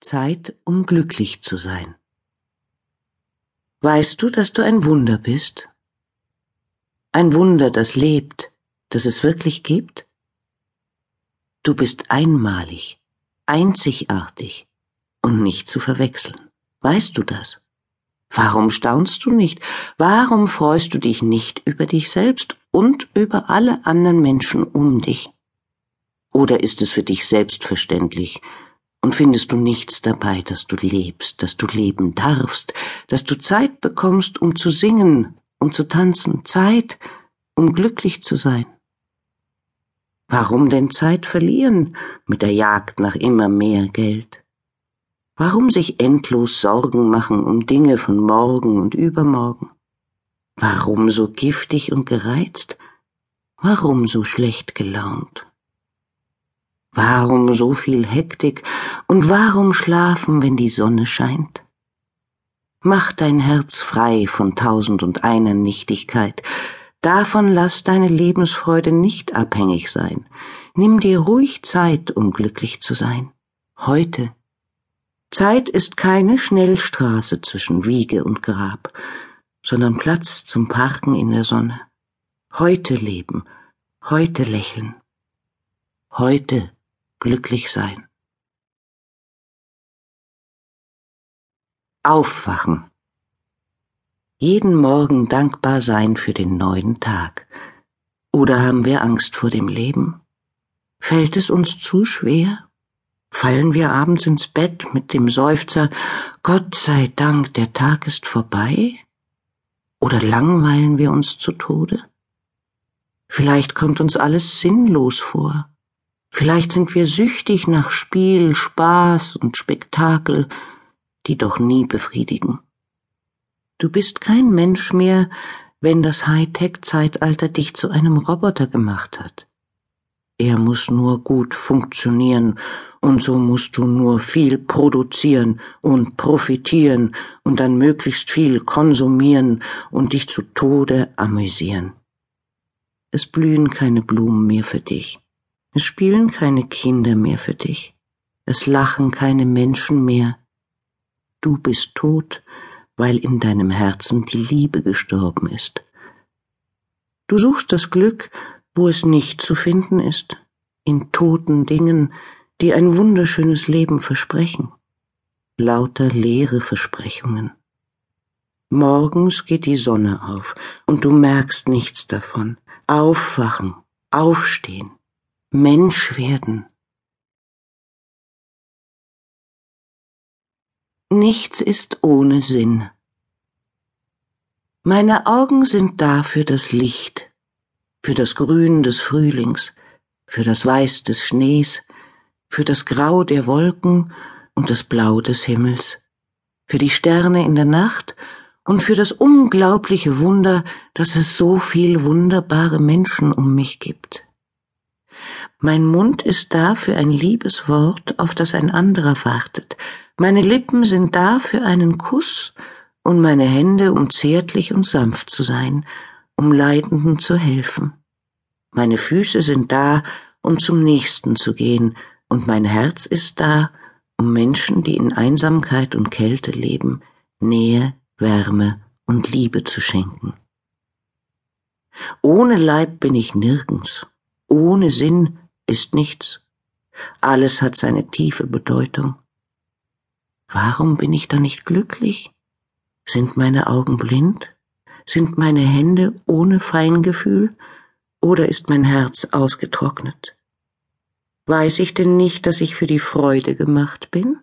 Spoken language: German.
Zeit, um glücklich zu sein. Weißt du, dass du ein Wunder bist? Ein Wunder, das lebt, das es wirklich gibt? Du bist einmalig, einzigartig und nicht zu verwechseln. Weißt du das? Warum staunst du nicht? Warum freust du dich nicht über dich selbst und über alle anderen Menschen um dich? Oder ist es für dich selbstverständlich, und findest du nichts dabei, dass du lebst, dass du leben darfst, dass du Zeit bekommst, um zu singen, um zu tanzen, Zeit, um glücklich zu sein. Warum denn Zeit verlieren mit der Jagd nach immer mehr Geld? Warum sich endlos Sorgen machen um Dinge von morgen und übermorgen? Warum so giftig und gereizt? Warum so schlecht gelaunt? Warum so viel Hektik und warum schlafen, wenn die Sonne scheint? Mach dein Herz frei von tausend und einer Nichtigkeit, davon lass deine Lebensfreude nicht abhängig sein. Nimm dir ruhig Zeit, um glücklich zu sein. Heute. Zeit ist keine Schnellstraße zwischen Wiege und Grab, sondern Platz zum Parken in der Sonne. Heute leben, heute lächeln, heute glücklich sein. Aufwachen. Jeden Morgen dankbar sein für den neuen Tag. Oder haben wir Angst vor dem Leben? Fällt es uns zu schwer? Fallen wir abends ins Bett mit dem Seufzer Gott sei Dank, der Tag ist vorbei? Oder langweilen wir uns zu Tode? Vielleicht kommt uns alles sinnlos vor. Vielleicht sind wir süchtig nach Spiel, Spaß und Spektakel, die doch nie befriedigen. Du bist kein Mensch mehr, wenn das Hightech-Zeitalter dich zu einem Roboter gemacht hat. Er muss nur gut funktionieren, und so musst du nur viel produzieren und profitieren und dann möglichst viel konsumieren und dich zu Tode amüsieren. Es blühen keine Blumen mehr für dich. Es spielen keine Kinder mehr für dich. Es lachen keine Menschen mehr. Du bist tot, weil in deinem Herzen die Liebe gestorben ist. Du suchst das Glück, wo es nicht zu finden ist, in toten Dingen, die ein wunderschönes Leben versprechen. Lauter leere Versprechungen. Morgens geht die Sonne auf und du merkst nichts davon. Aufwachen, aufstehen, Mensch werden. Nichts ist ohne Sinn. Meine Augen sind da für das Licht, für das Grün des Frühlings, für das Weiß des Schnees, für das Grau der Wolken und das Blau des Himmels, für die Sterne in der Nacht und für das unglaubliche Wunder, dass es so viel wunderbare Menschen um mich gibt. Mein Mund ist da für ein liebes Wort, auf das ein anderer wartet. Meine Lippen sind da für einen Kuss und meine Hände, um zärtlich und sanft zu sein, um Leidenden zu helfen. Meine Füße sind da, um zum Nächsten zu gehen, und mein Herz ist da, um Menschen, die in Einsamkeit und Kälte leben, Nähe, Wärme und Liebe zu schenken. Ohne Leib bin ich nirgends, ohne Sinn ist nichts. Alles hat seine tiefe Bedeutung. Warum bin ich da nicht glücklich? Sind meine Augen blind? Sind meine Hände ohne Feingefühl? Oder ist mein Herz ausgetrocknet? Weiß ich denn nicht, dass ich für die Freude gemacht bin?